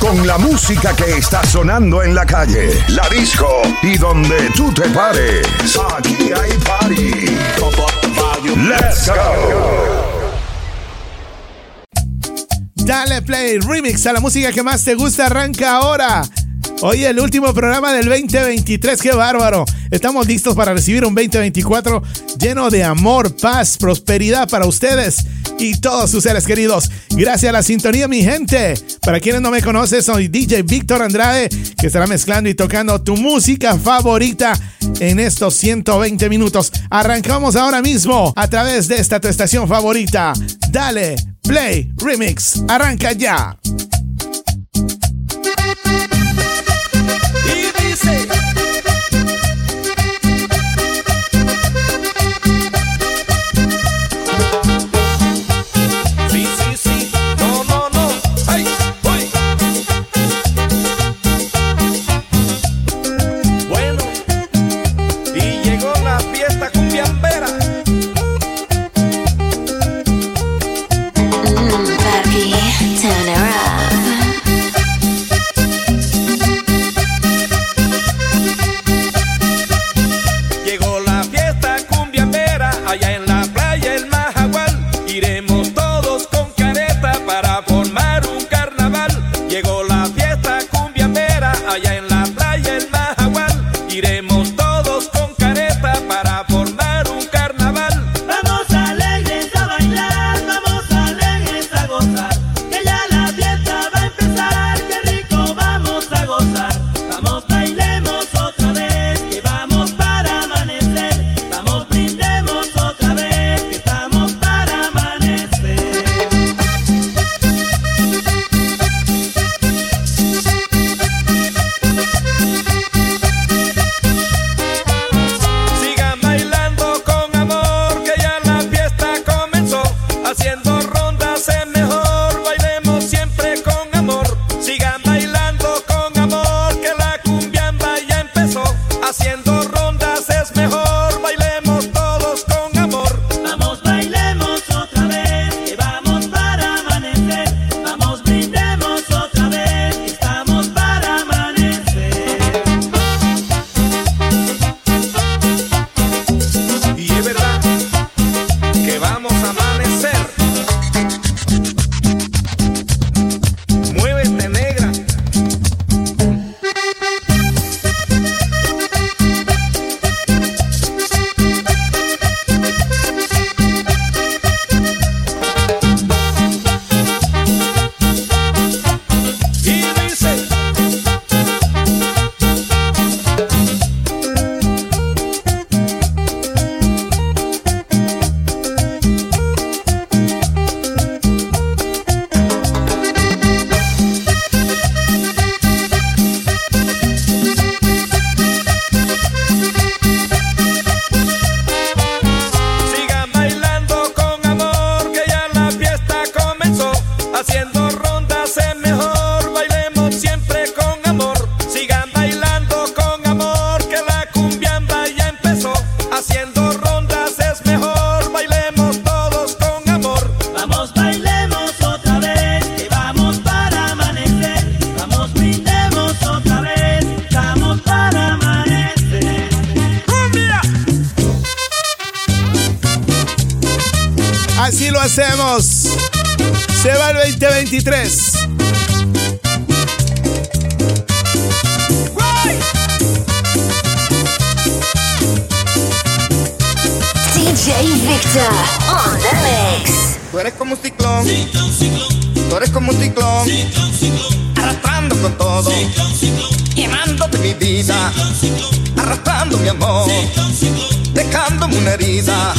Con la música que está sonando en la calle, la disco y donde tú te pares. Aquí hay party. Let's go. Dale Play Remix a la música que más te gusta arranca ahora. Hoy el último programa del 2023, qué bárbaro. Estamos listos para recibir un 2024 lleno de amor, paz, prosperidad para ustedes y todos sus seres queridos. Gracias a la sintonía, mi gente. Para quienes no me conocen, soy DJ Víctor Andrade, que estará mezclando y tocando tu música favorita en estos 120 minutos. Arrancamos ahora mismo a través de esta tu estación favorita. Dale, Play, Remix. Arranca ya. una herida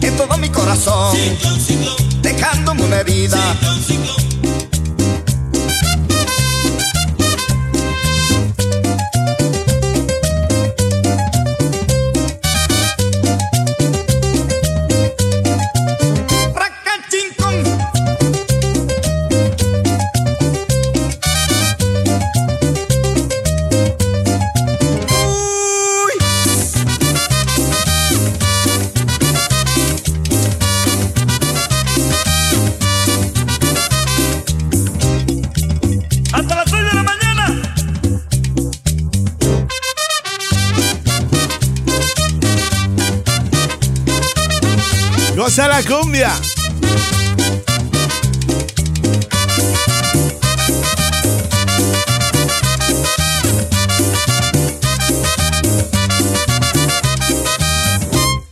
en todo mi corazón, dejándome una herida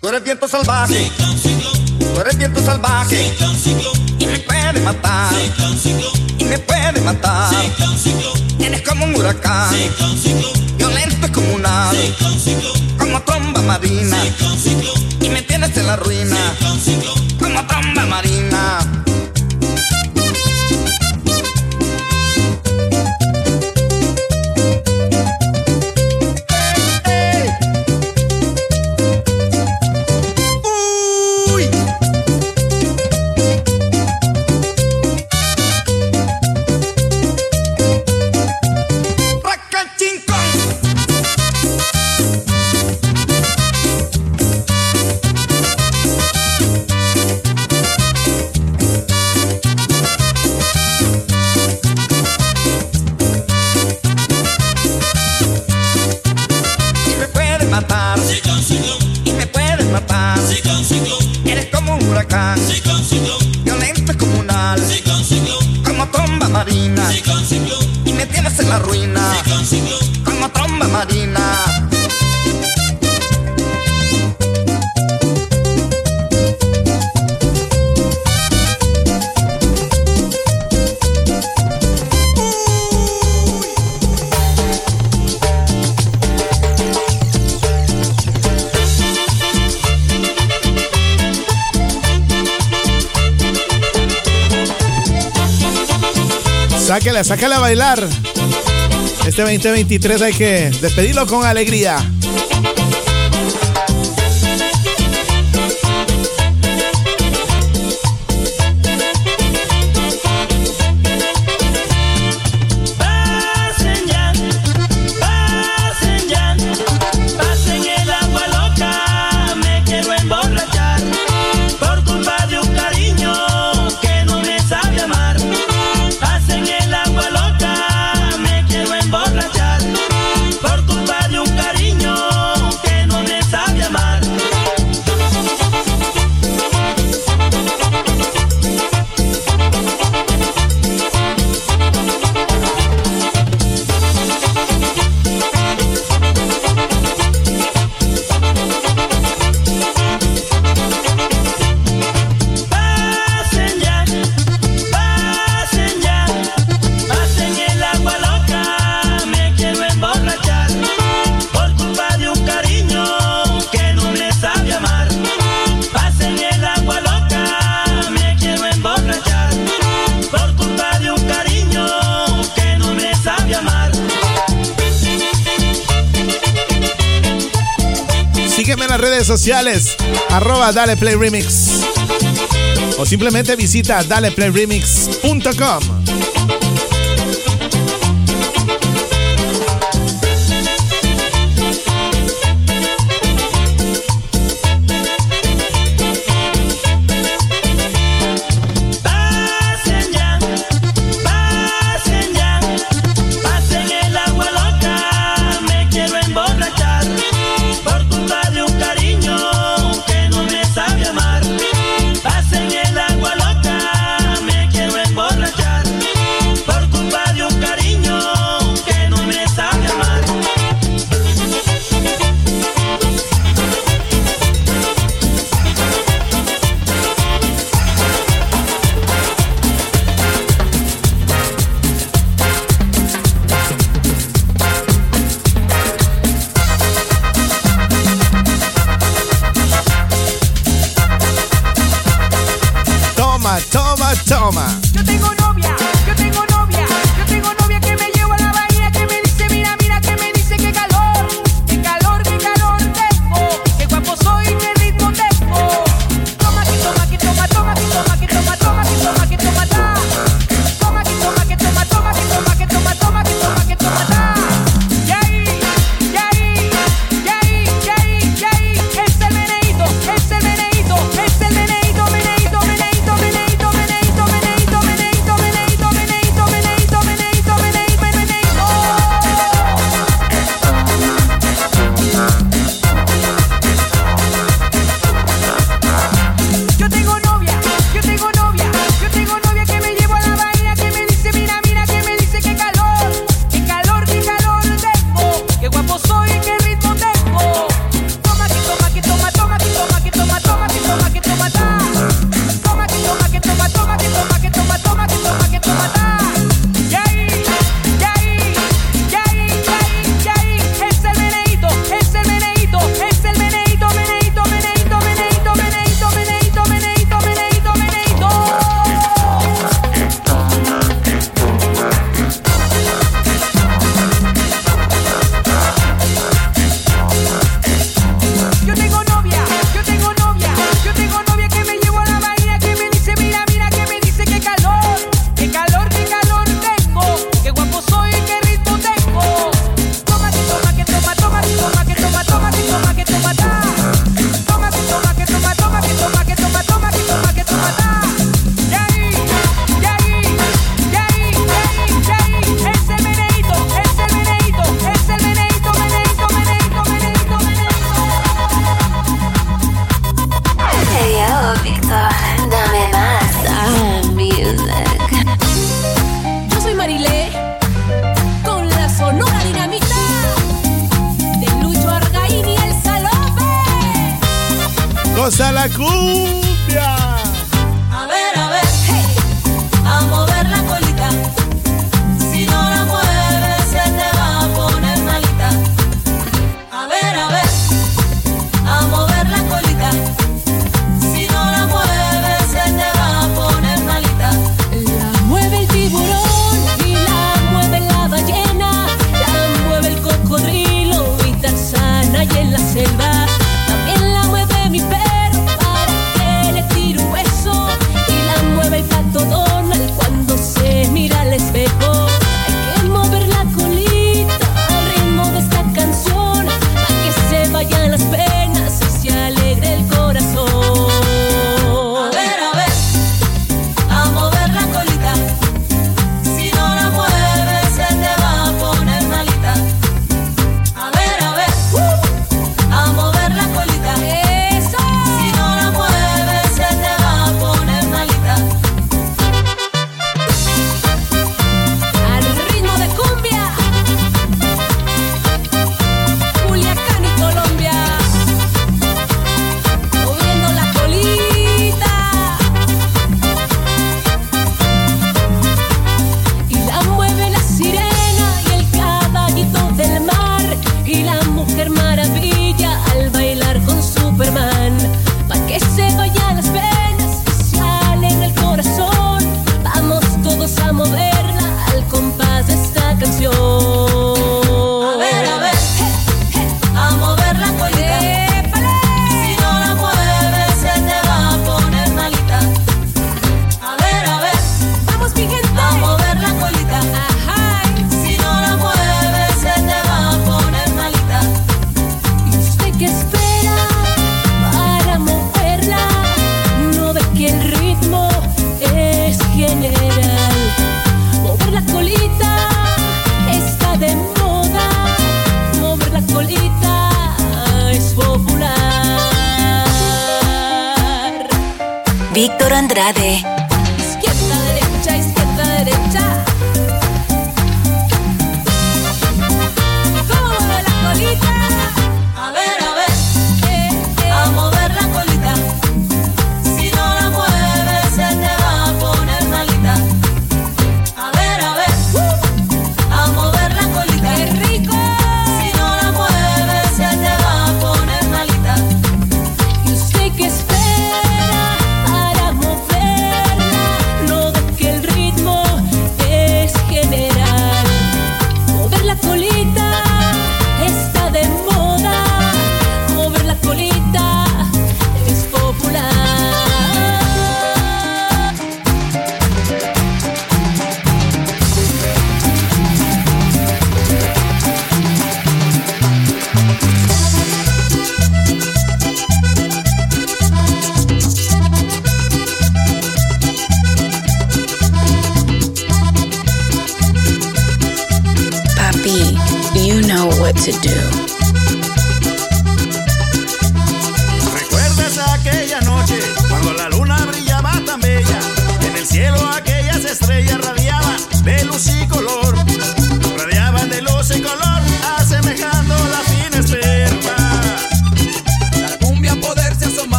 Tú eres viento salvaje. Tú eres viento salvaje. Y me puede matar. Y me puede matar. Eres como un huracán. Violento como un ave. Como tromba marina. Y me tienes en la ruina. Como tromba marina. Ciclón, ciclón. Violento comunal. Como tromba marina. Y me tienes en la ruina. Como tromba marina. Sácala a bailar. Este 2023 hay que despedirlo con alegría. Sociales, arroba Dale Play Remix. O simplemente visita daleplayremix.com.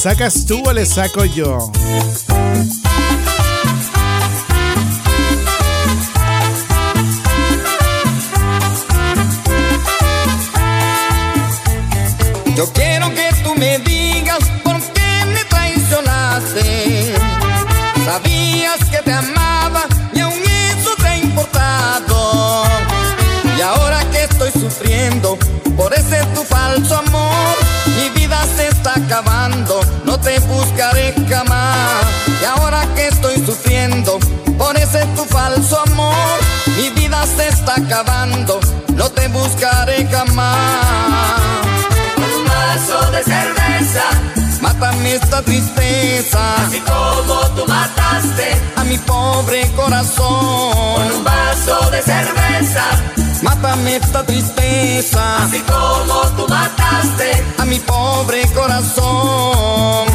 sacas tú o le saco yo. Acabando, no te buscaré jamás de cerveza. Mátame esta tristeza. Así como tú mataste a mi pobre corazón. Con un vaso de cerveza. Mátame esta tristeza. Así como tú mataste a mi pobre corazón.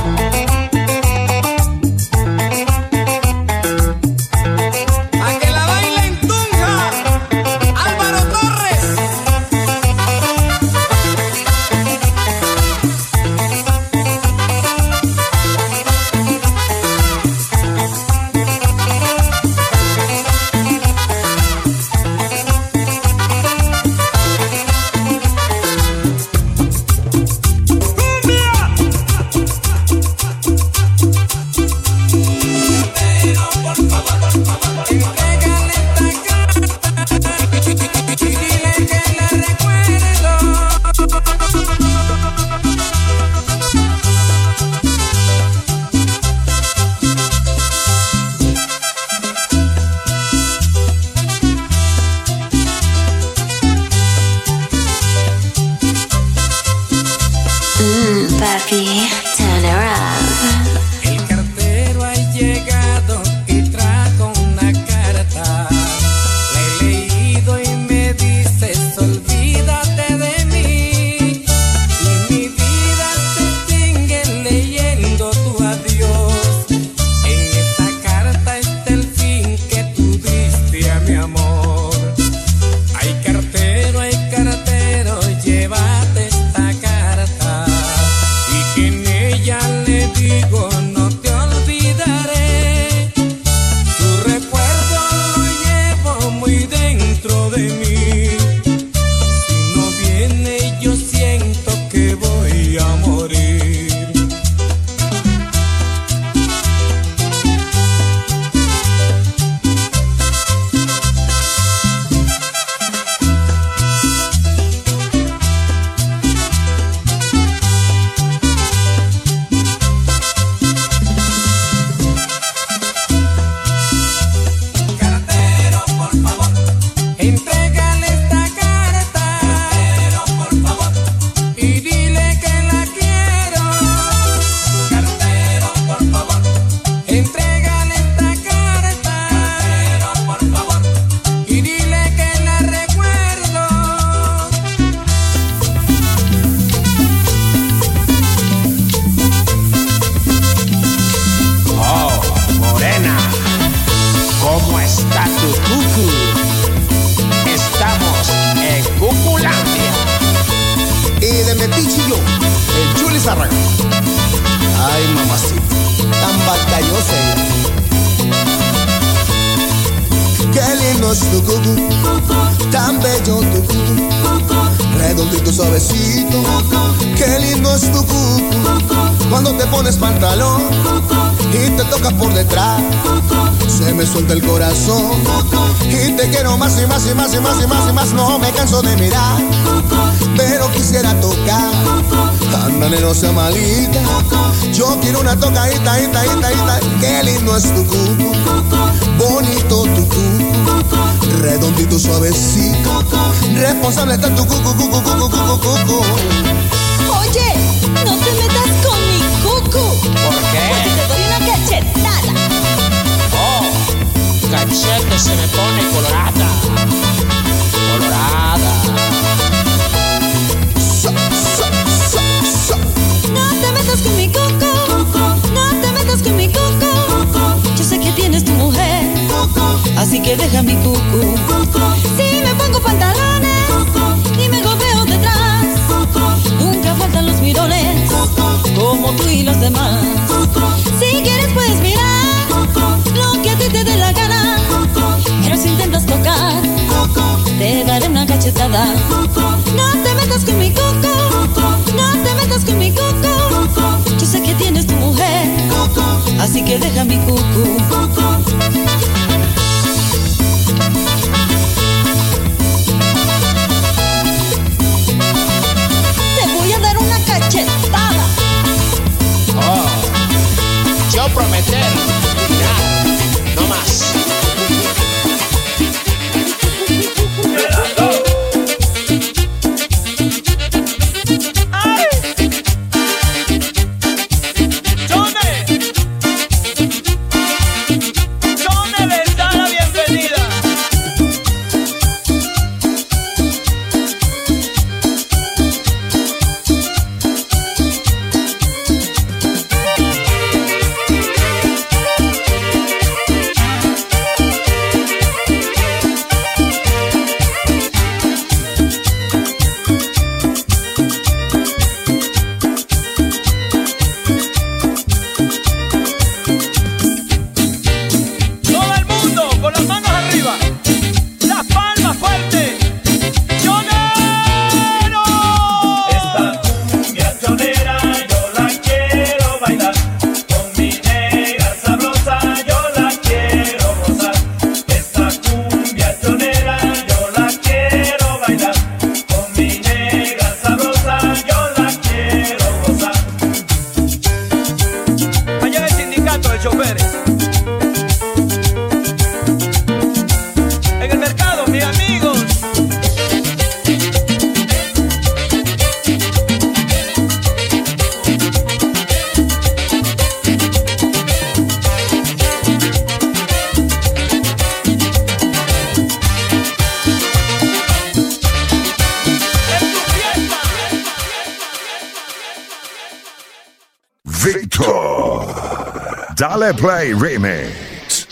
Play Remix.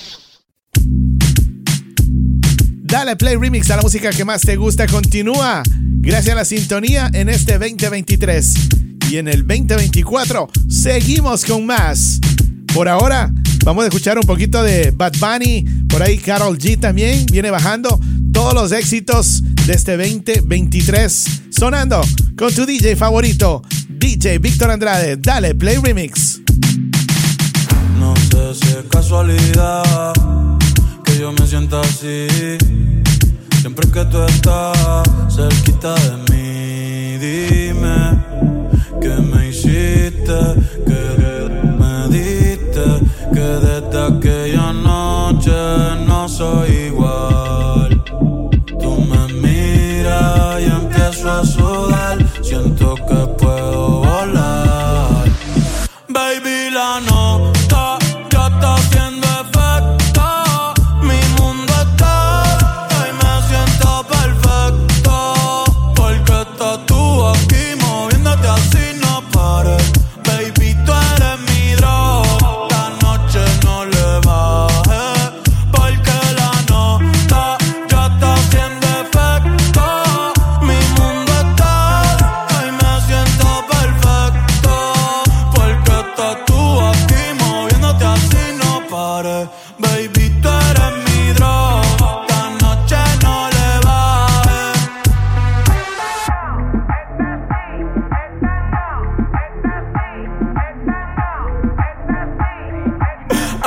Dale play remix a la música que más te gusta. Continúa. Gracias a la sintonía en este 2023. Y en el 2024 seguimos con más. Por ahora vamos a escuchar un poquito de Bad Bunny. Por ahí Carol G también viene bajando todos los éxitos de este 2023. Sonando con tu DJ favorito, DJ Víctor Andrade. Dale play remix. Casualidad que yo me sienta así. Siempre que tú estás cerquita de mí, dime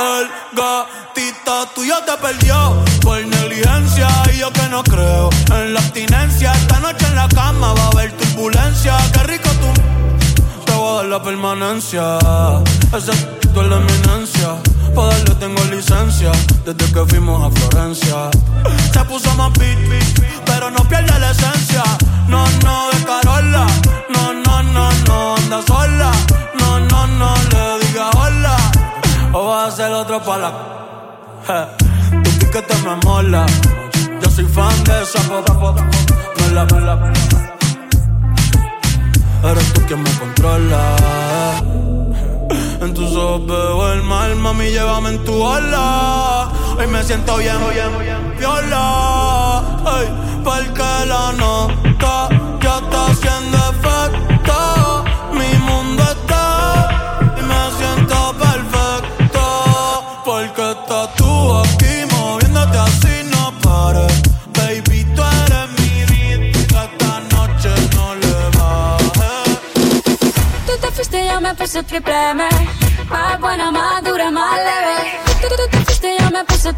El gatito tuyo te perdió por negligencia y yo que no creo en la abstinencia. Esta noche en la cama va a haber turbulencia. Qué rico tú. Te voy a dar la permanencia. Ese tú es la eminencia. Pa' darle tengo licencia desde que fuimos a Florencia. Se puso más beat, pero no pierde la esencia. No, no, de Carola. No, no, no, no, anda sola. No, no, no, le. O vas a ser otro para la. Tu piquete me mola. Yo soy fan de esa foto. Me la, me la, me la. Eres tú quien me controla. En tus ojos veo el mal, mami, llévame en tu ala. Hoy me siento bien, bien, viola. Ay, porque la nota ya está haciendo efecto. me puse triple M. Buena, más dura, más leve. Tú, tú, tú, tú, yo me puse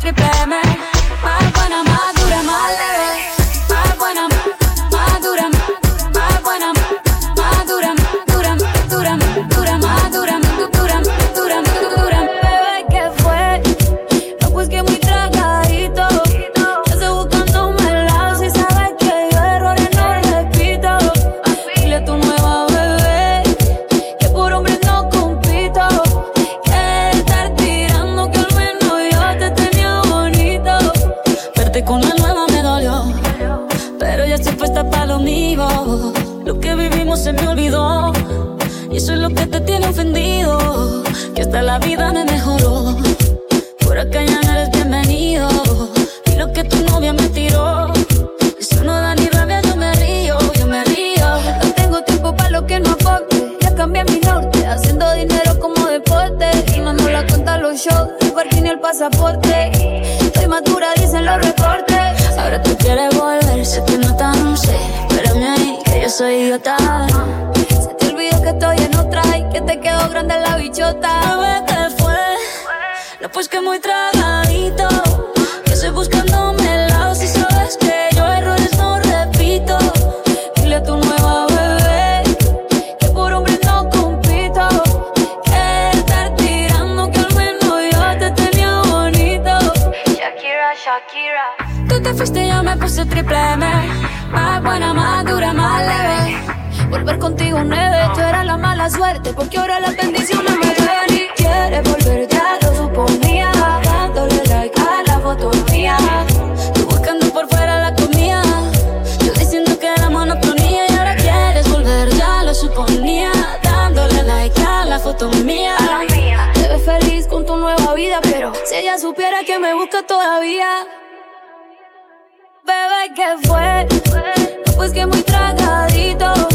pasaporte. Estoy madura, dicen los reportes. Ahora tú quieres volver, sé que no tan sé. Espérame ahí, que yo soy idiota. Se te olvidó que estoy en otra y que te quedó grande la bichota. ¿Sabes qué fue? No, pues que muy trago. triple M. Más buena, más dura, más leve. Volver contigo nueve, tú eras la mala suerte, porque ahora las bendiciones me llegan y quieres volver, ya lo suponía. Dándole like a la foto mía, tú buscando por fuera la comida. Yo diciendo que era monotonía y ahora quieres volver, ya lo suponía. Dándole like a la foto mía. Te ves feliz con tu nueva vida, pero si ella supiera que me busca todavía. Bebé, ¿qué fue? Pues que muy tragadito.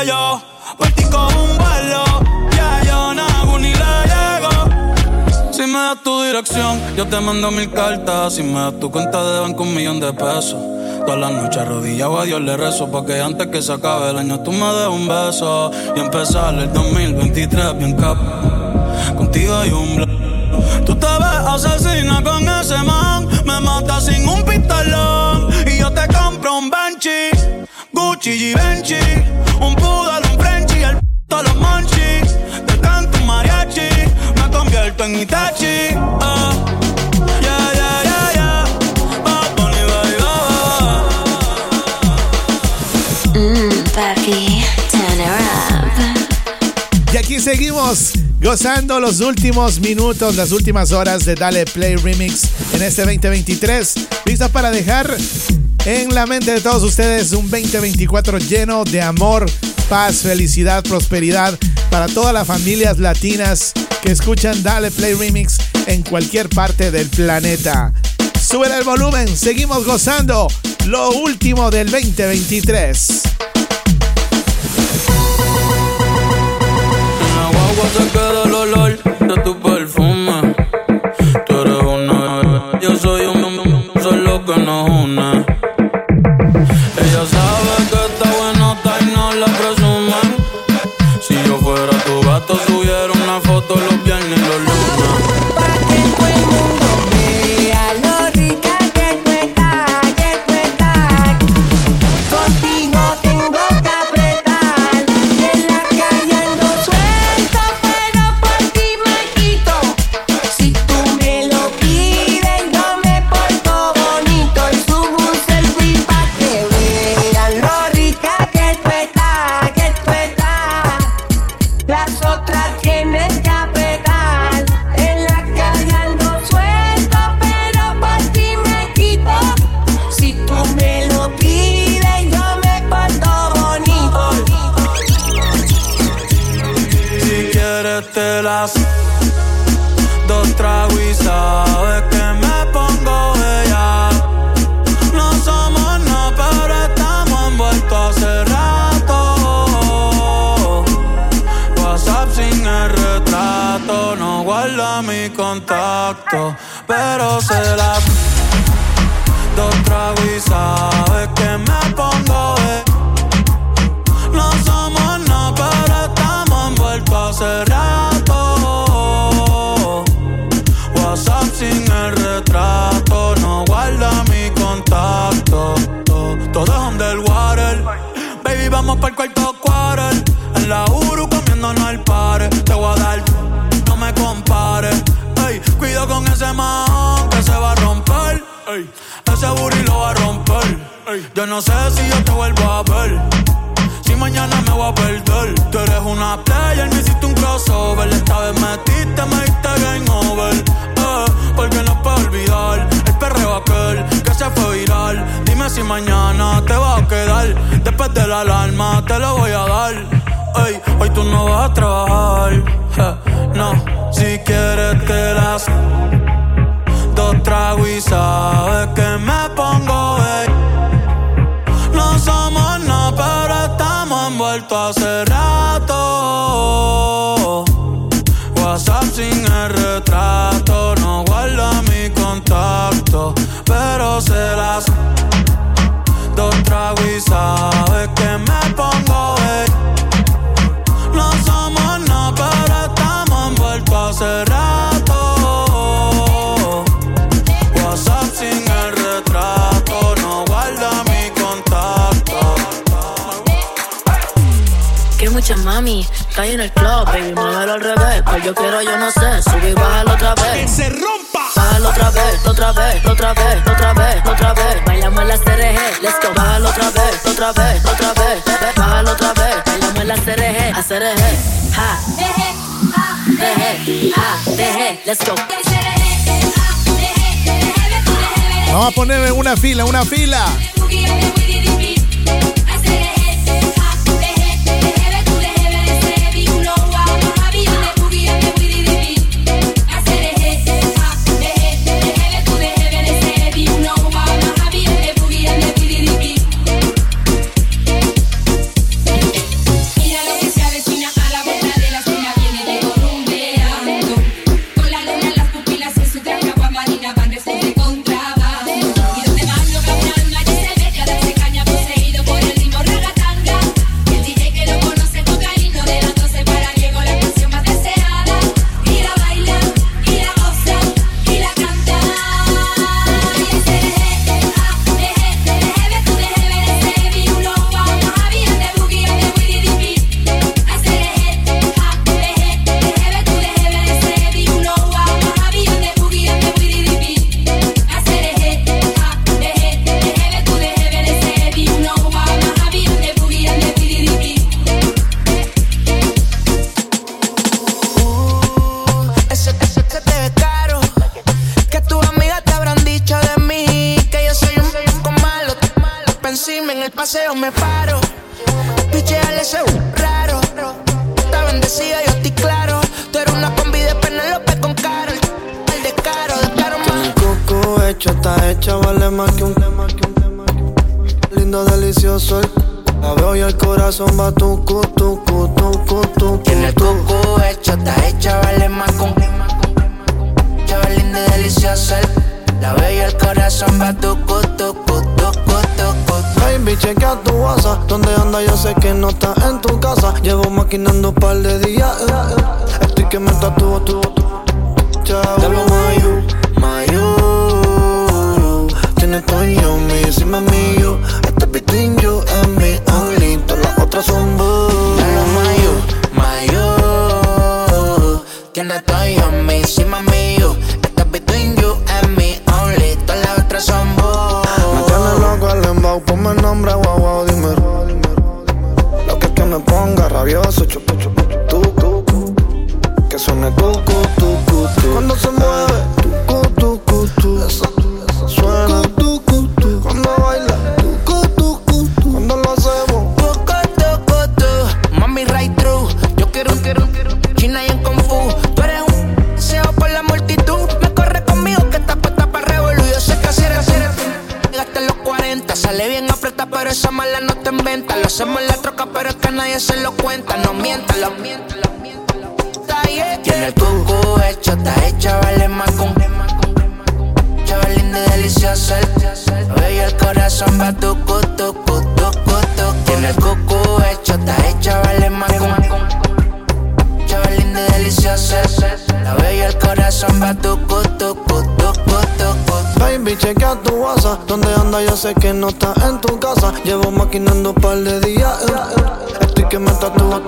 Que yo por ti cojo un vuelo. Ya yo no ni le llego. Si me das tu dirección, yo te mando mil cartas. Si me das tu cuenta de banco, un millón de pesos. Todas las noches arrodillado a Dios le rezo porque antes que se acabe el año tú me des un beso y empezar el 2023 bien cap. Contigo hay un bla- Tú te ves asesina con ese man, me matas sin un pistolón y yo te compro un Benchi, Gucci y Benchi, un poodle, un Frenchy, el p*** los monchi, te canto un mariachi, me convierto en Itachi. ah. Yeah, yeah, yeah, yeah. Bad Bunny, baby. Mmm, papi, turn her up. Y aquí seguimos gozando los últimos minutos, las últimas horas de Dale Play Remix en este 2023. Listos para dejar en la mente de todos ustedes un 2024 lleno de amor, paz, felicidad, prosperidad para todas las familias latinas que escuchan Dale Play Remix en cualquier parte del planeta. Sube el volumen, seguimos gozando lo último del 2023. Si mañana te va a quedar. Después de la alarma te lo voy a dar. Ey, hoy tú no vas a trabajar. no, si quieres te las dos tragos y sabes que me pongo ey. No somos nada, pero estamos envueltos hace rato. WhatsApp sin el retrato, no guarda mi contacto, pero se las mami, cae en el club, baby, muévelo al revés. Pues yo quiero, yo no sé, sube y bájalo otra vez. ¡Que se rompa! Bájalo otra vez, otra vez, otra vez, otra vez, otra vez. Bailamos en las CRG, let's go. Bájalo otra vez, otra vez, otra vez, bájalo otra vez. Bailamos en las CRG, a CRG, ja. Deje, ja, deje, ja, deje, let's go. Vamos a ponerme una fila, una fila. La veo y el corazón va tu tu tu tu tu Tiene cucu hecho, está hecha, vale más con. Chavalín de delicioso. La veo y el corazón va tu tu tu tu tu Baby, chequea tu WhatsApp. ¿Dónde anda? Yo sé que no está en tu casa. Llevo maquinando un par de días. Estoy que me tatúo tu tu. Diablo, Mayu, Mayu. Tienes coño, mi encima mío cuerpo es un boom. Mayo, mayo. Tiene estoy on me, sí, mami, you. Estás between you and me only. Todas las otras son boom. Me tiene loco el embau, ponme nombre, guau, guau, dime. Lo que es que me ponga rabioso, chup, chup, chup, tu. Que suene tu, tu, tu, tu, tu. Cuando se mueve. que no estás en tu casa. Llevo maquinando un par de días. Eh. Estoy que me tatúa,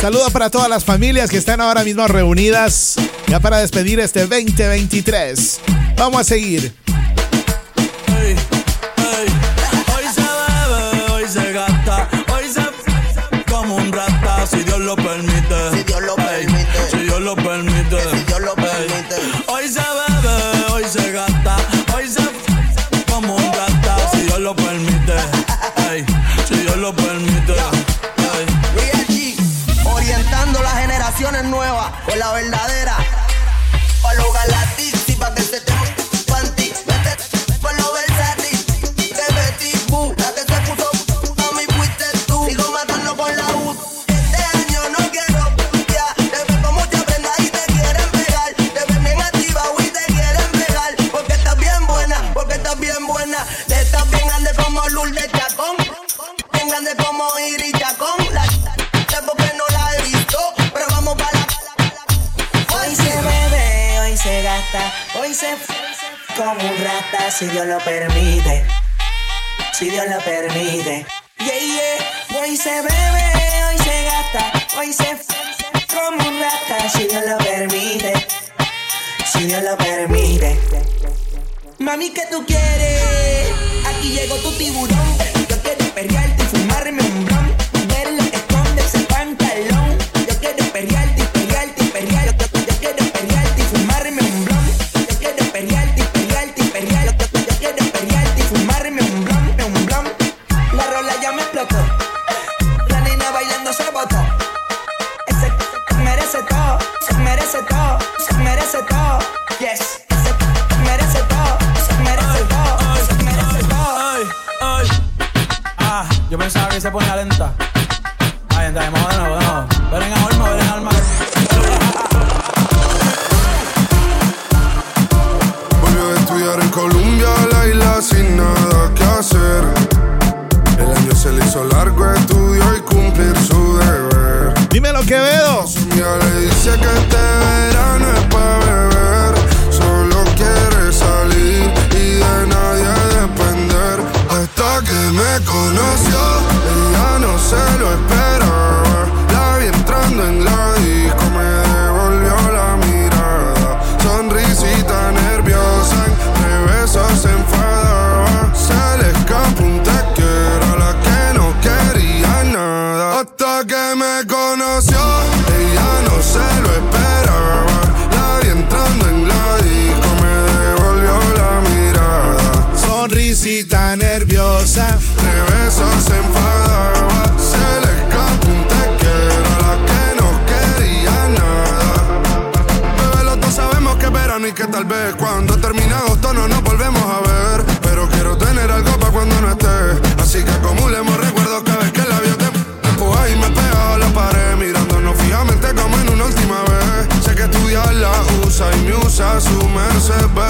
Saludos para todas las familias que están ahora mismo reunidas ya para despedir este 2023. Vamos a seguir. said by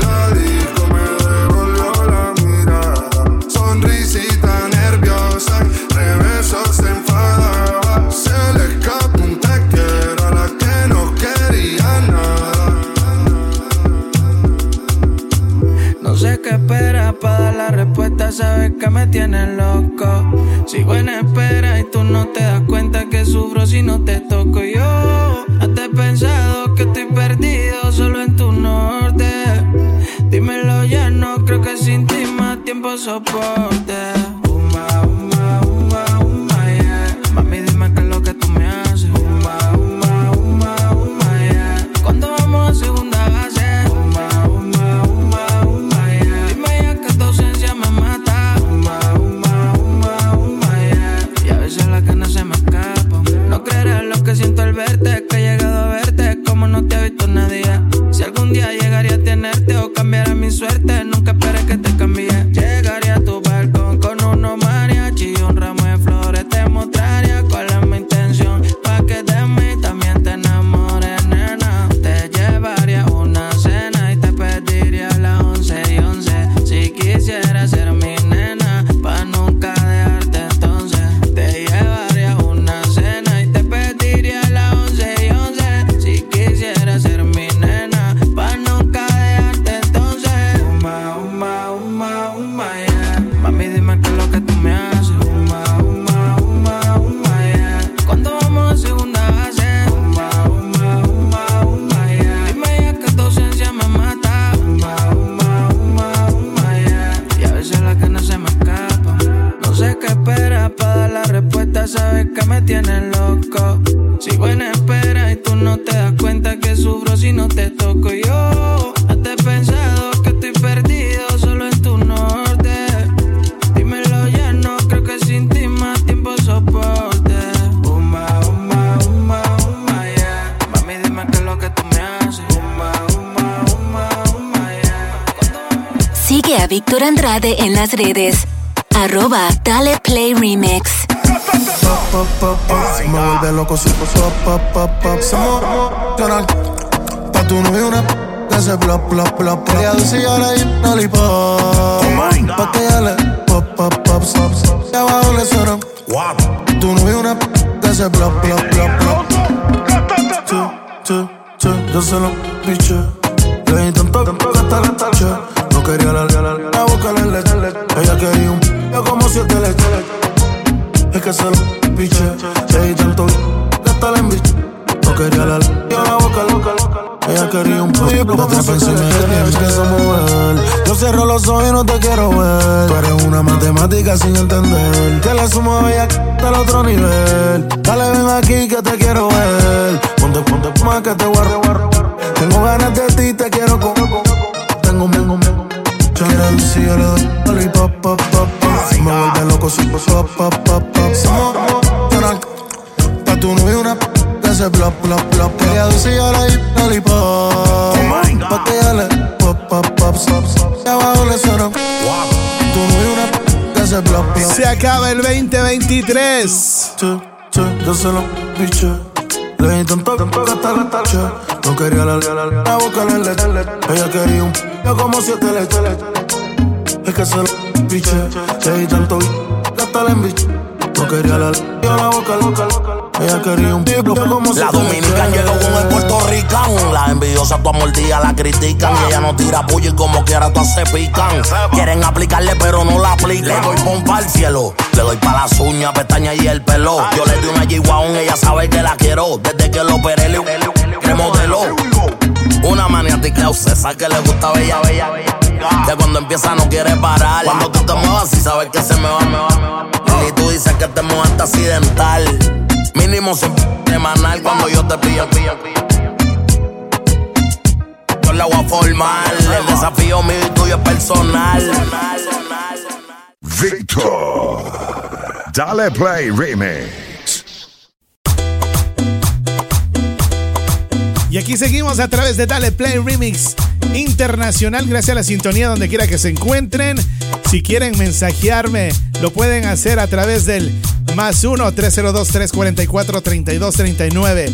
sabes que me tienes loco. Sigo en espera y tú no te das cuenta que sufro si no te toco yo. Hasta he pensado que estoy perdido solo en tu norte. Dímelo ya, no creo que sin ti más tiempo soporte. Uma, uma, uma, uma, yeah. Mami, dime qué es lo que tú me haces. Llegaría a tenerte o cambiara mi suerte, nunca redes. Arroba Dale Play Remix. pop, pop, pop. Me vuelve loco si pop, pop, pop, pop. Se emocional. Pa' tu novio una que. Ella y ahora hay un lollipop. Pa' que ella le pop, pop, pop. Y abajo le suena. Tu una que yo se lo piché. Le di tanto, tanto gastar, gastar, che. No quería la, la, la, la la. Ella quería un yo como siete leche, Es que se lo piché. Le di tanto, gastar en bicho. No quería la, yo la boca loca, ella quería un pollo. Te atrapa encima de a mover. Yo cierro los ojos y no te quiero ver. Tú eres una matemática sin entender. Que le sumo a ella hasta el otro nivel. Dale, ven aquí que te quiero ver. Ponte, ponte más que te guarde, guarde. Tengo ganas de ti, te quiero con. Tengo, tengo, tengo. Quiero si yo le doy lollipop, pop, pop, pop. Me vuelve loco si pop, pop, pop, pop, pop. Se emocional. Pa' tu novio una que se plop, plop, plop. Ella dice y ahora hay lollipop. Pa' que ella le pop, pop, pop, stop. Y abajo le suena. Tu novio una que se plop, plop. Se acaba el 2023. Che, che, yo se lo piché. Le di tanto, tanto gastar, gastar, che. No quería la, la, la, la boca la leche. Ella quería un yo como siete leche. Es que se lo piché. Le di tanto, gastar en bicho. No quería la, la boca loca, Ella quería un como La leche. llegó con el puertorricán. La envidiosa tu mordida la critican. Y ella no tira puya y como quiera todas se pican. Quieren aplicarle pero no la aplican. Le doy pompa al cielo. Le doy pa' las uñas, pestañas y el pelo. Yo le di una G-Wagon, ella sabe que la quiero. Desde que lo operé le remodeló. Una maniática obsesa que le gusta bella, bella, bella. Que cuando empieza no quiere parar. Cuando tú te muevas, sí sabes que se me va, me va, me va. Y tú dices que te mueves accidental. Mínimo sin semanal cuando yo te pillo, pillo, pillo. Yo la voy a formar. El desafío mío y tuyo es personal. Victor. Dale Play Remix. aquí seguimos a través de Dale Play Remix Internacional. Gracias a la sintonía donde quiera que se encuentren. Si quieren mensajearme, lo pueden hacer a través del más 1-302-344-3239.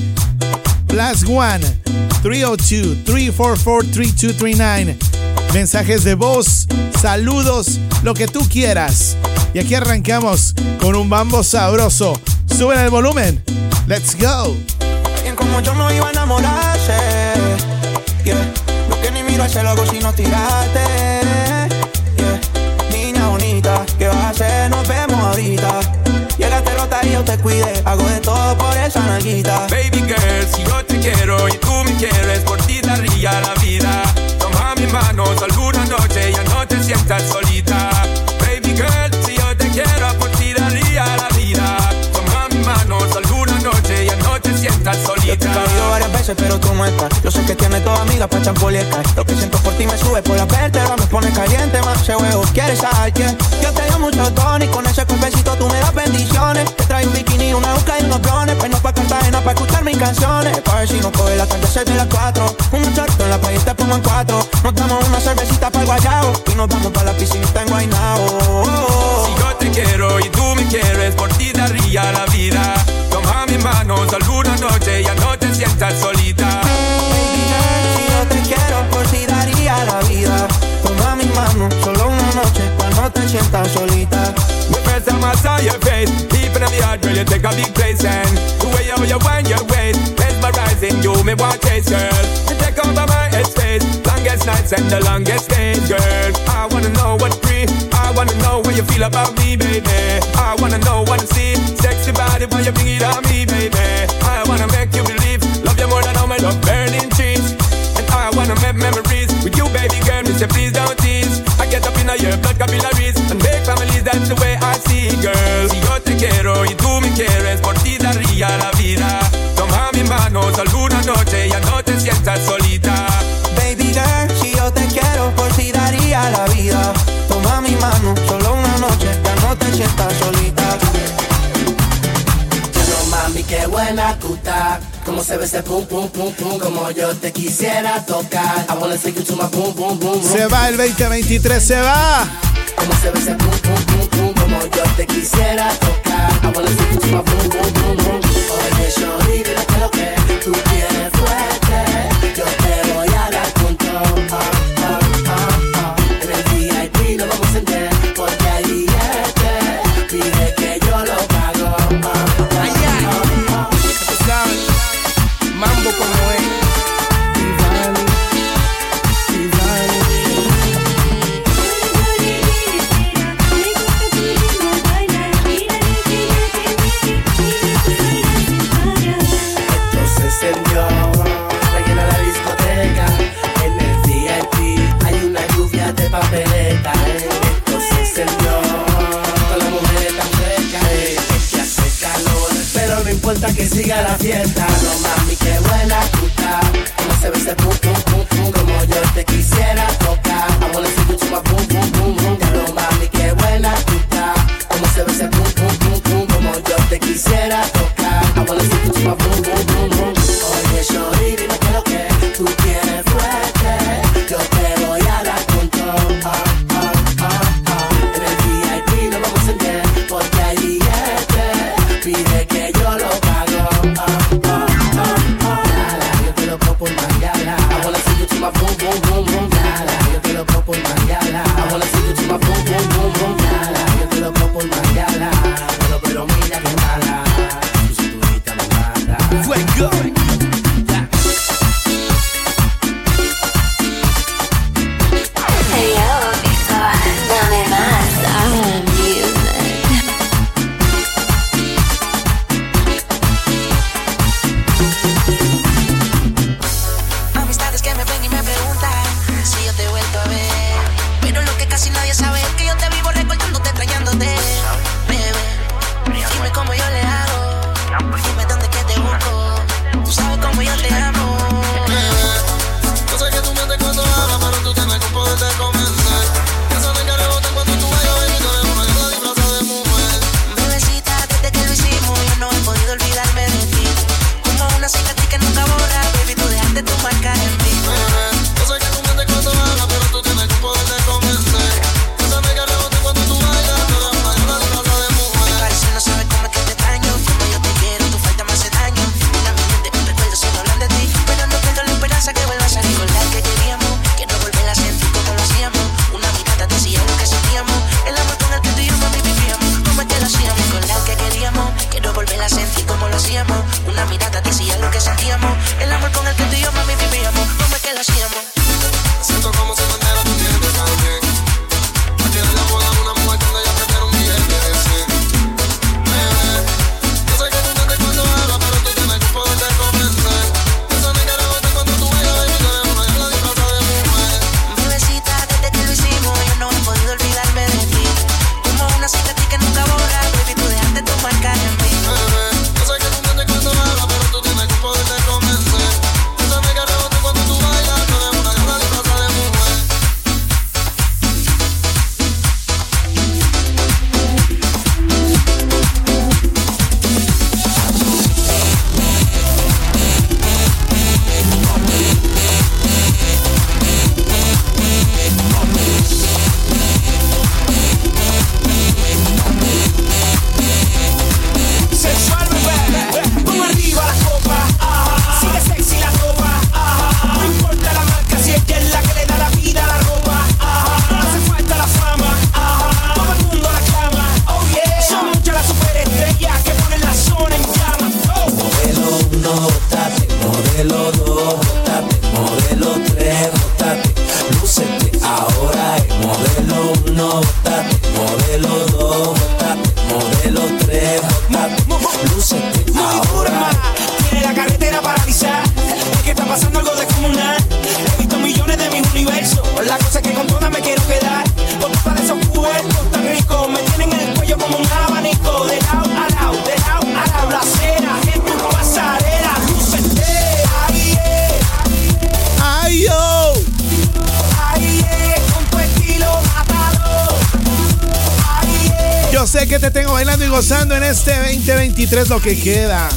Plus 1-302-344-3239. Mensajes de voz, saludos, lo que tú quieras. Y aquí arrancamos con un bambo sabroso. Suben el volumen. Let's go. Alguien como yo no iba a enamorarse. Miro al cielo si no tirarte. Yeah. Niña bonita, ¿qué vas a hacer? Nos vemos ahorita. Llegaste rota y yo te cuide. Hago de todo por esa nalguita. Baby girl, si yo te quiero y tú me quieres, por ti daría la vida. Toma mi mano, alguna noche, ya no te sientas solita. No te sientas Yo te solita. varias veces, pero tú no estás. Yo sé que tienes toda amiga pa' champoliecar. Lo que siento por ti me sube por la vértebra, me pone caliente, más huevo. ¿Quieres alguien? Yo te doy mucho tono y con ese cuerpecito tú me das bendiciones. Te traigo un bikini, una busca y unos drones. Pero pa' Cartagena pa' escuchar mis canciones. Pa' ver si no coge la tarde, de las cuatro. Un short en la playa te pongo en cuatro. Nos damos una cervecita para el guayao. Y nos vamos pa' la piscinita en Guaynao. Si yo te quiero y tú me quieres, por ti daría la vida. Mi mano, alguna noche, ya no te sientas solita. Si yo te quiero, por si daría la vida. Toma mi mano, solo una noche, pa' no te sientas solita. The first time I saw your face, deep in the heart, girl, you take a big place and the way you, you wind your waist, mesmerizing you, me want taste, girl. You take over my headspace, nights and the longest days, girl. I wanna know what free, I wanna know what you feel about me, baby. I wanna know what to see, sexy body when you bring it on me, baby. I wanna make you believe, love you more than all my love burning trees. And I wanna make memories with you, baby girl. Say please don't tease. I get up in your blood capillaries and make families. That's the way I see it, girl. Si yo te quiero y tú me quieres, por ti daría la vida. Toma mi mano, alguna noche ya no te sientas solita. Qué buena tú estás. Como se ve ese pum pum pum pum, como yo te quisiera tocar. I wanna take you to my boom boom boom. boom. Se va el 2023, se va. Como se ve ese pum pum pum pum, como yo te quisiera tocar. I wanna take you to my boom boom boom boom. Oye, dile que lo que tú quieres que queda.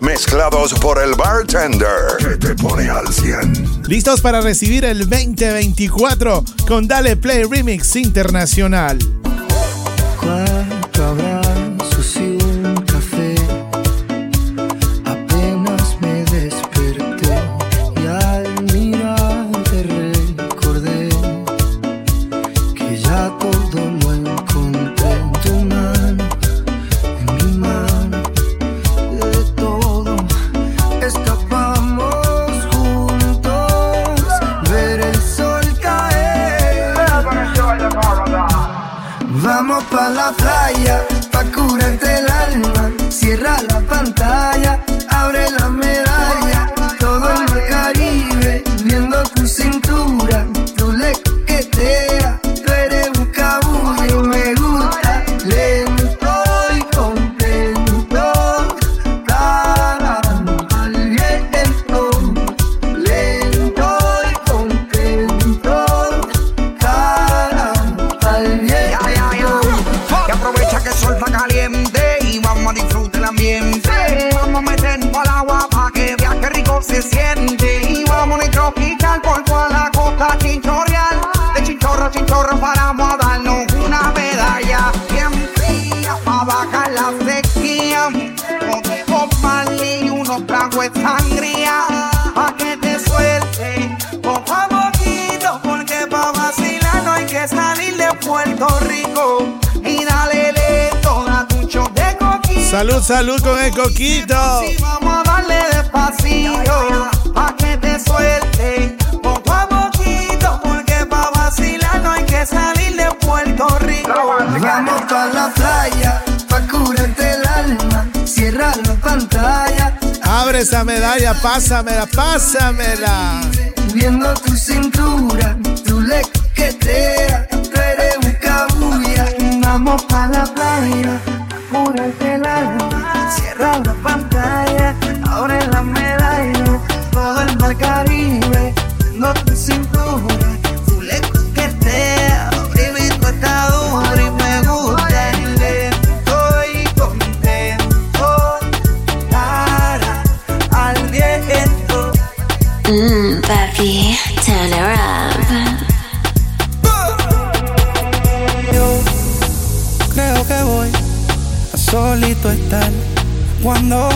mezclados por el bartender que te pone al 100. Listos para recibir el 2024 con Dale Play Remix Internacional. ¿Cuál?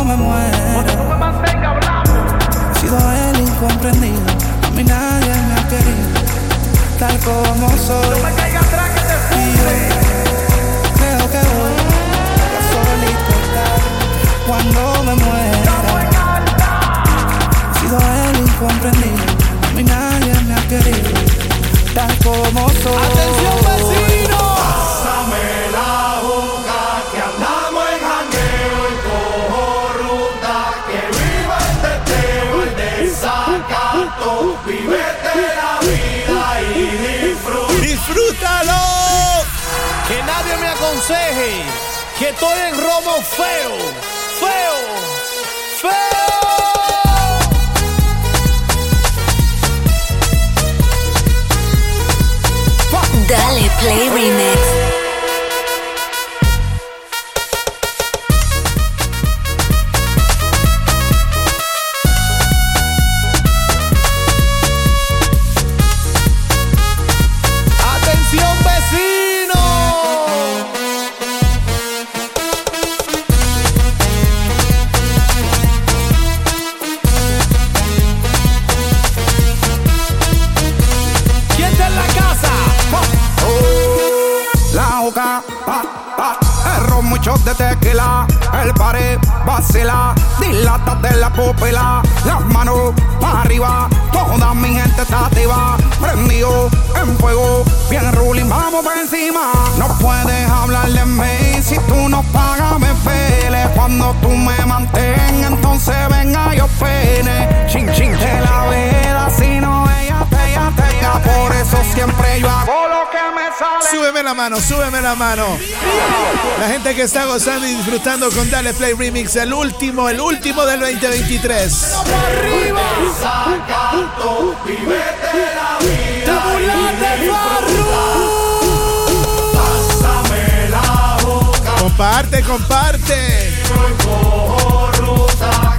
no me muero. He sido el incomprendido, a mí nadie me ha querido, tal como soy. Y yo creo que voy a solito estar cuando me muera. He sido el incomprendido, a mí nadie me ha querido, tal como soy. Atención, vecino. aconseje, que estoy en robo feo, feo, feo. Dale Play Remix. tú me mantengas, entonces venga yo pene. Chin, chin, de la vela, si no ella te, ella te, ella Por eso siempre yo hago lo que me sale. Súbeme la mano, súbeme la mano. La gente que está gozando y disfrutando con Dale Play Remix, el último, el último del 2023. arriba! Comparte, comparte viva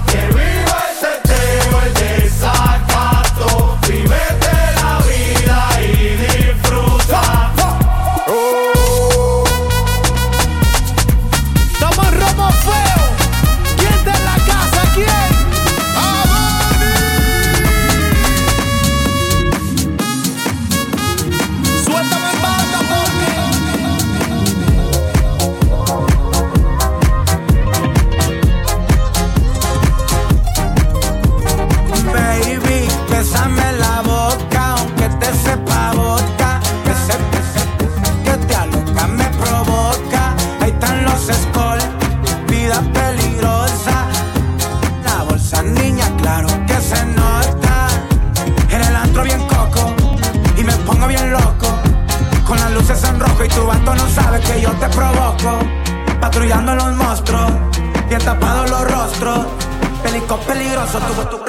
peligroso, tu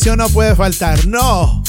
canción no puede faltar, no.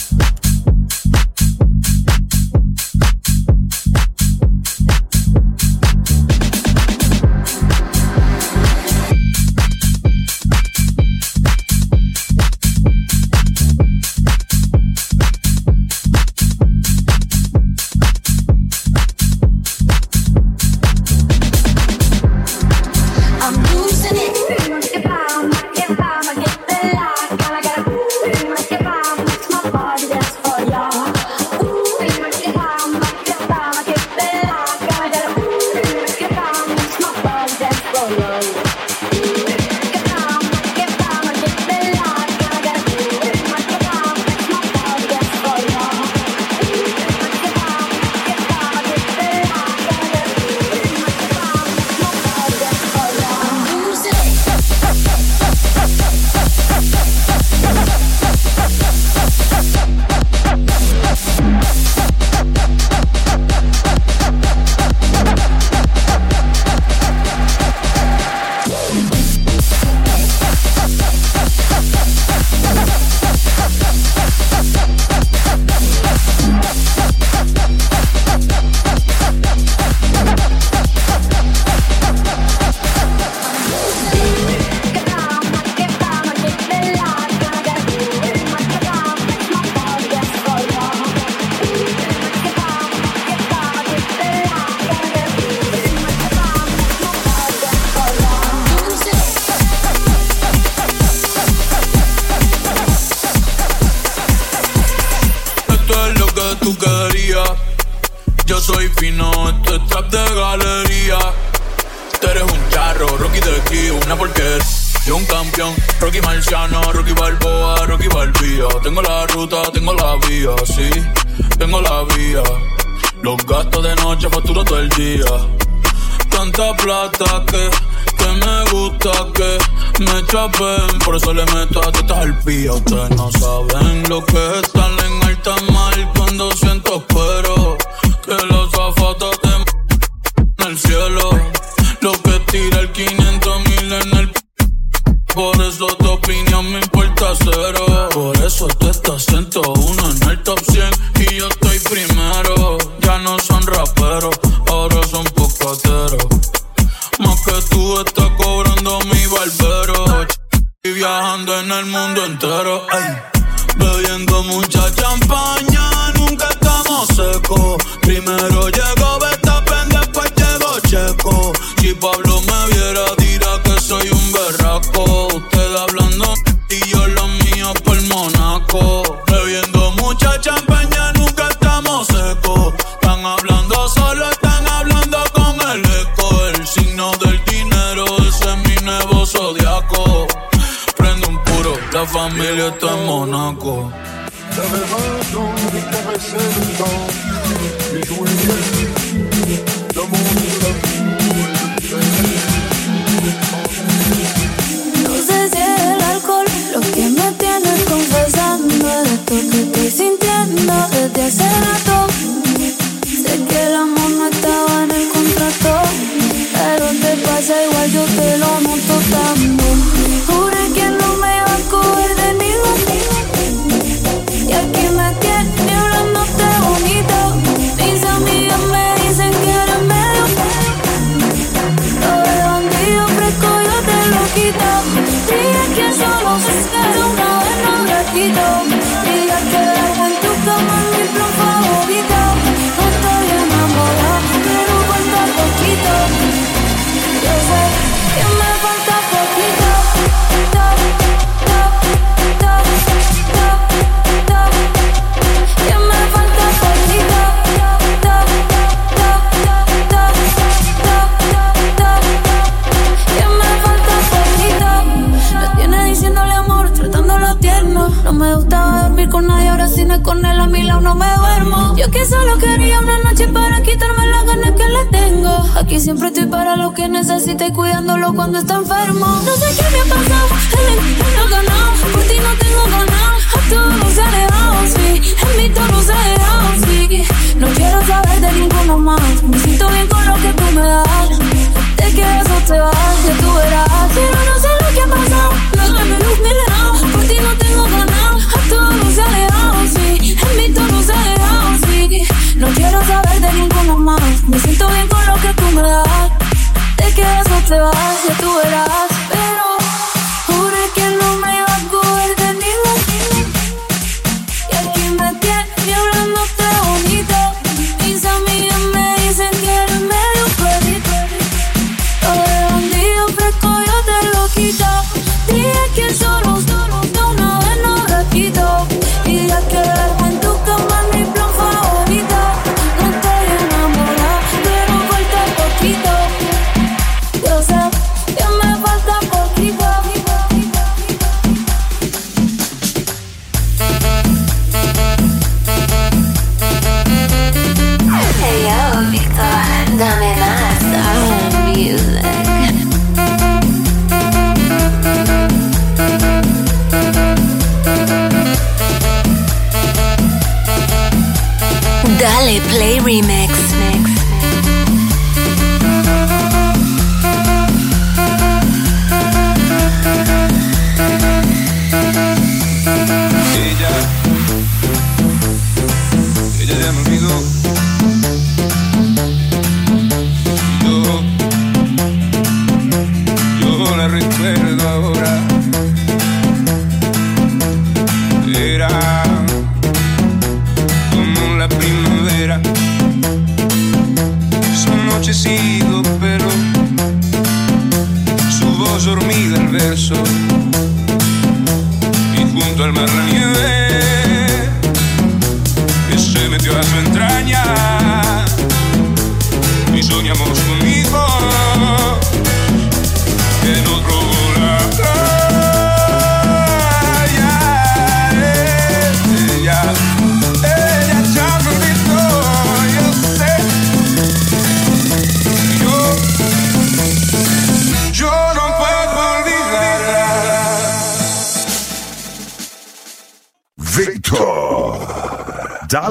Solo quería una noche para quitarme las ganas que le tengo. Aquí siempre estoy para lo que necesite cuidándolo cuando está enfermo. No sé qué me ha pasado, el encuentro ganado. Por ti no tengo ganado. A todos alejados, sí. En mi tono se sí. No quiero saber de ninguno más. Me siento bien con lo que tú me das. Te quedas o te vas, que tú verás. Pero no sé lo que ha pasado. No me luz, mi. Por ti no tengo ganado. A todos alejados. No quiero saber de ninguno más. Me siento bien con lo que tú me das. Te quedas o te vas, ya tú verás.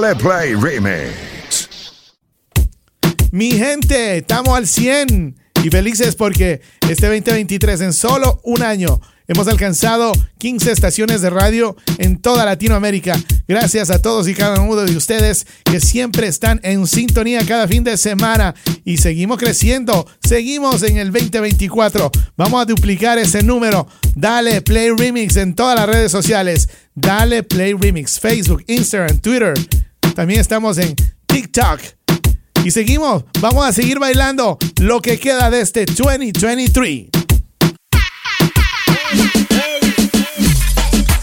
Dale Play Remix. Mi gente, estamos al 100 y felices porque este 2023 en solo un año hemos alcanzado 15 estaciones de radio en toda Latinoamérica. Gracias a todos y cada uno de ustedes que siempre están en sintonía cada fin de semana y seguimos creciendo, seguimos en el 2024. Vamos a duplicar ese número. Dale Play Remix en todas las redes sociales. Dale Play Remix, Facebook, Instagram, Twitter. También estamos en TikTok. Y seguimos, vamos a seguir bailando lo que queda de este 2023.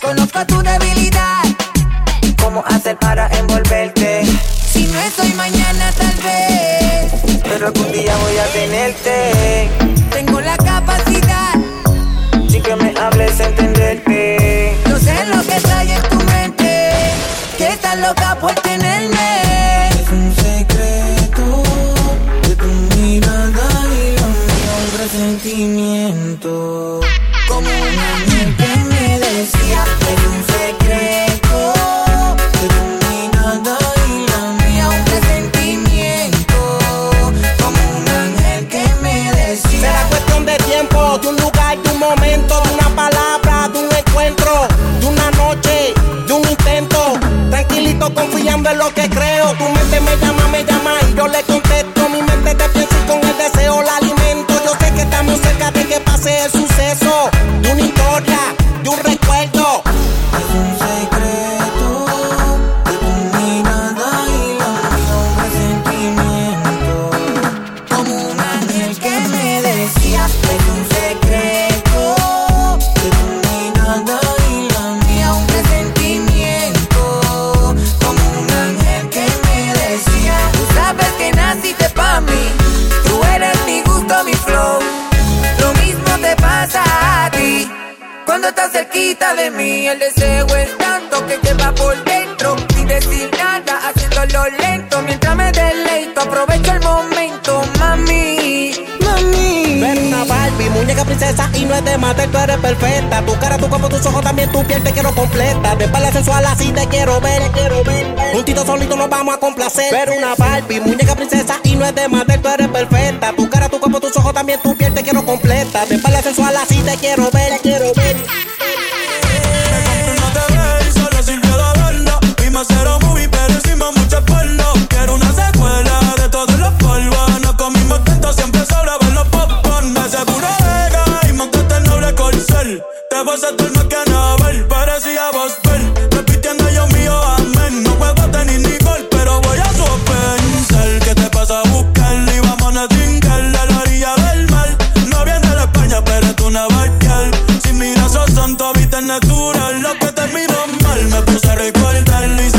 Conozco tu debilidad, cómo hacer para envolverte. Si no estoy mañana tal vez, pero algún día voy a tenerte. Tengo la capacidad, sin que me hables entenderte. Loca por tenerme. Confiando en lo que creo. Tu mente me llama, lento. Mientras me deleito, aprovecho el momento, mami. Mami. Ver una Barbie, muñeca princesa y no es de matar, tú eres perfecta. Tu cara, tu cuerpo, tus ojos, también tu piel te quiero completa. De espalda sensual así te quiero ver, te quiero ver. Juntito solito nos vamos a complacer. Ver una Barbie, muñeca princesa y no es de matar, tú eres perfecta. Tu cara, tu cuerpo, tus ojos, también tu piel te quiero completa. De espalda sensual así te quiero ver, te quiero ver. Si miras esos santos, viste natural. Lo que terminó mal, me puse a.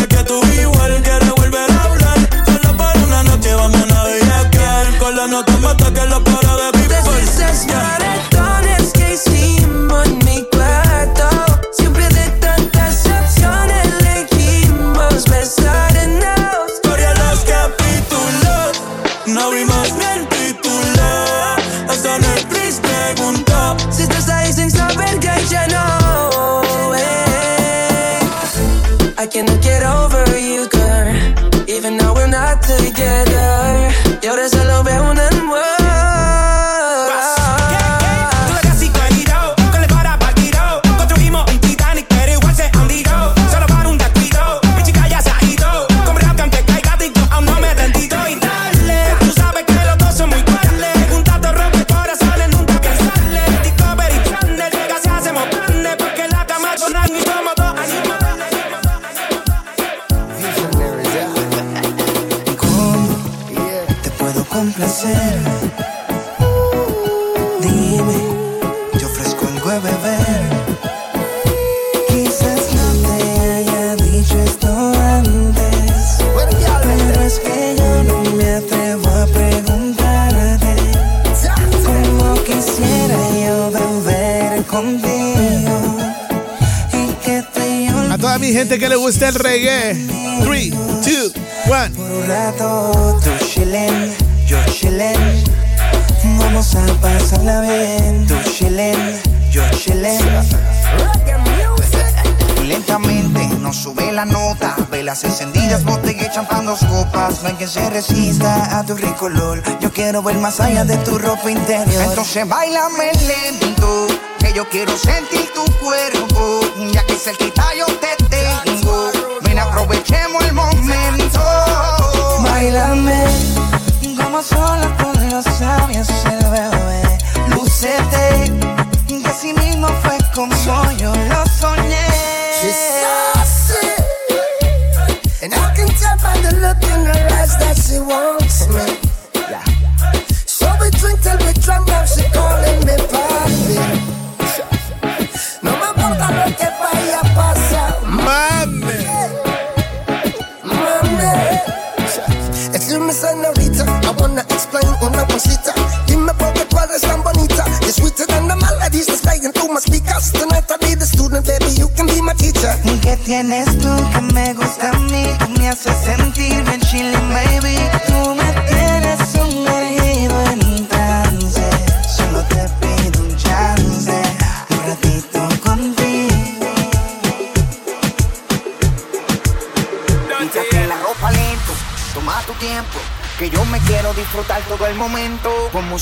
que le gusta el reggae. 3, 2, 1. Por un rato, tú chillen, yo chillen. Vamos a pasarla bien. Tú chillen, yo chillen. Lentamente nos sube la nota, velas encendidas, botella y champán dos copas. No hay quien se resista a tu ricolor. Yo quiero ver más allá de tu ropa interior. Entonces bailame lento, que yo quiero sentir tu cuerpo. Ya que cerquita yo te sola con los labios el bebé. Lucete, que así mismo fue como yo lo soñé.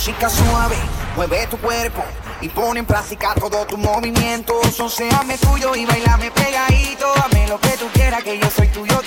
Chica suave, mueve tu cuerpo y pone en práctica todo tu movimiento. Sonseame tuyo y bailame pegadito. Dame lo que tú quieras, que yo soy tuyo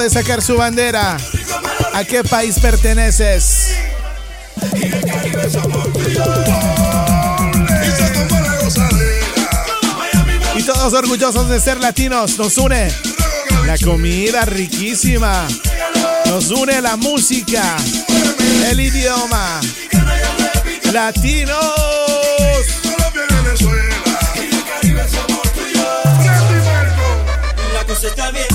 de sacar su bandera. ¿A qué país perteneces? Y y todos orgullosos de ser latinos, nos une la comida riquísima, nos une la música, el idioma, latinos. La cosa está bien.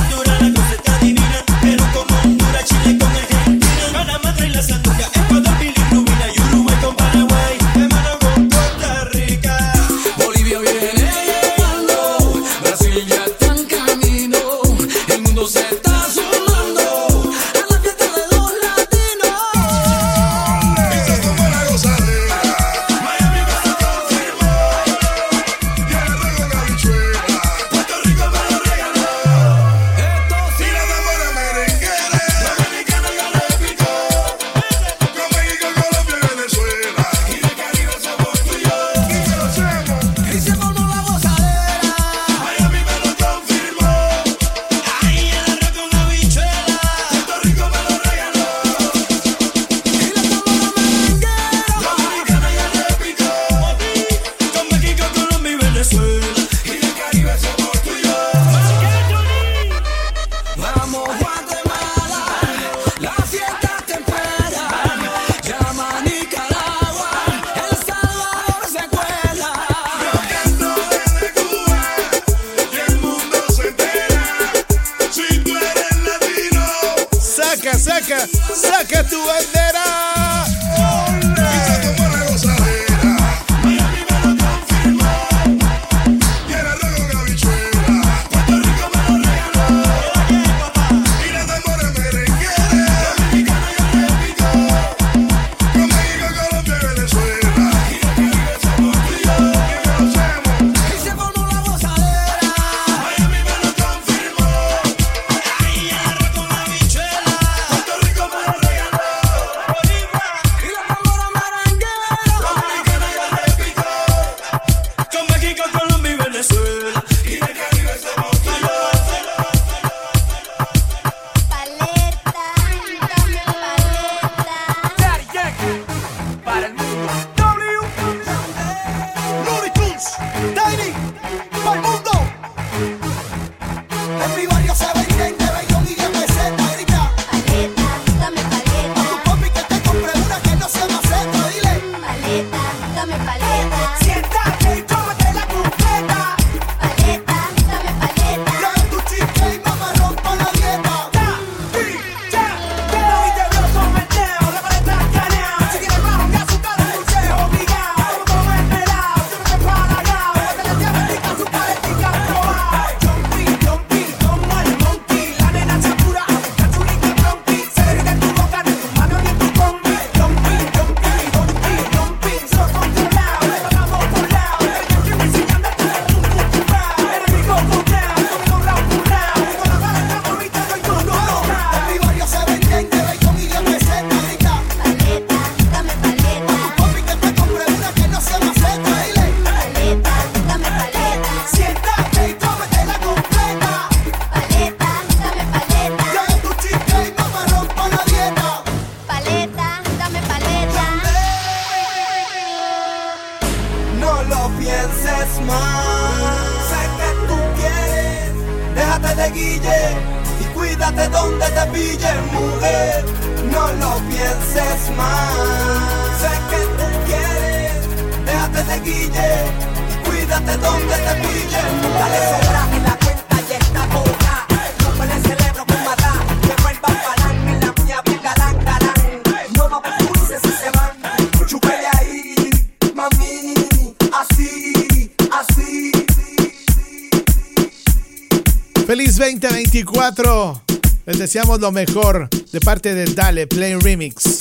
deseamos lo mejor de parte de Dale Play Remix.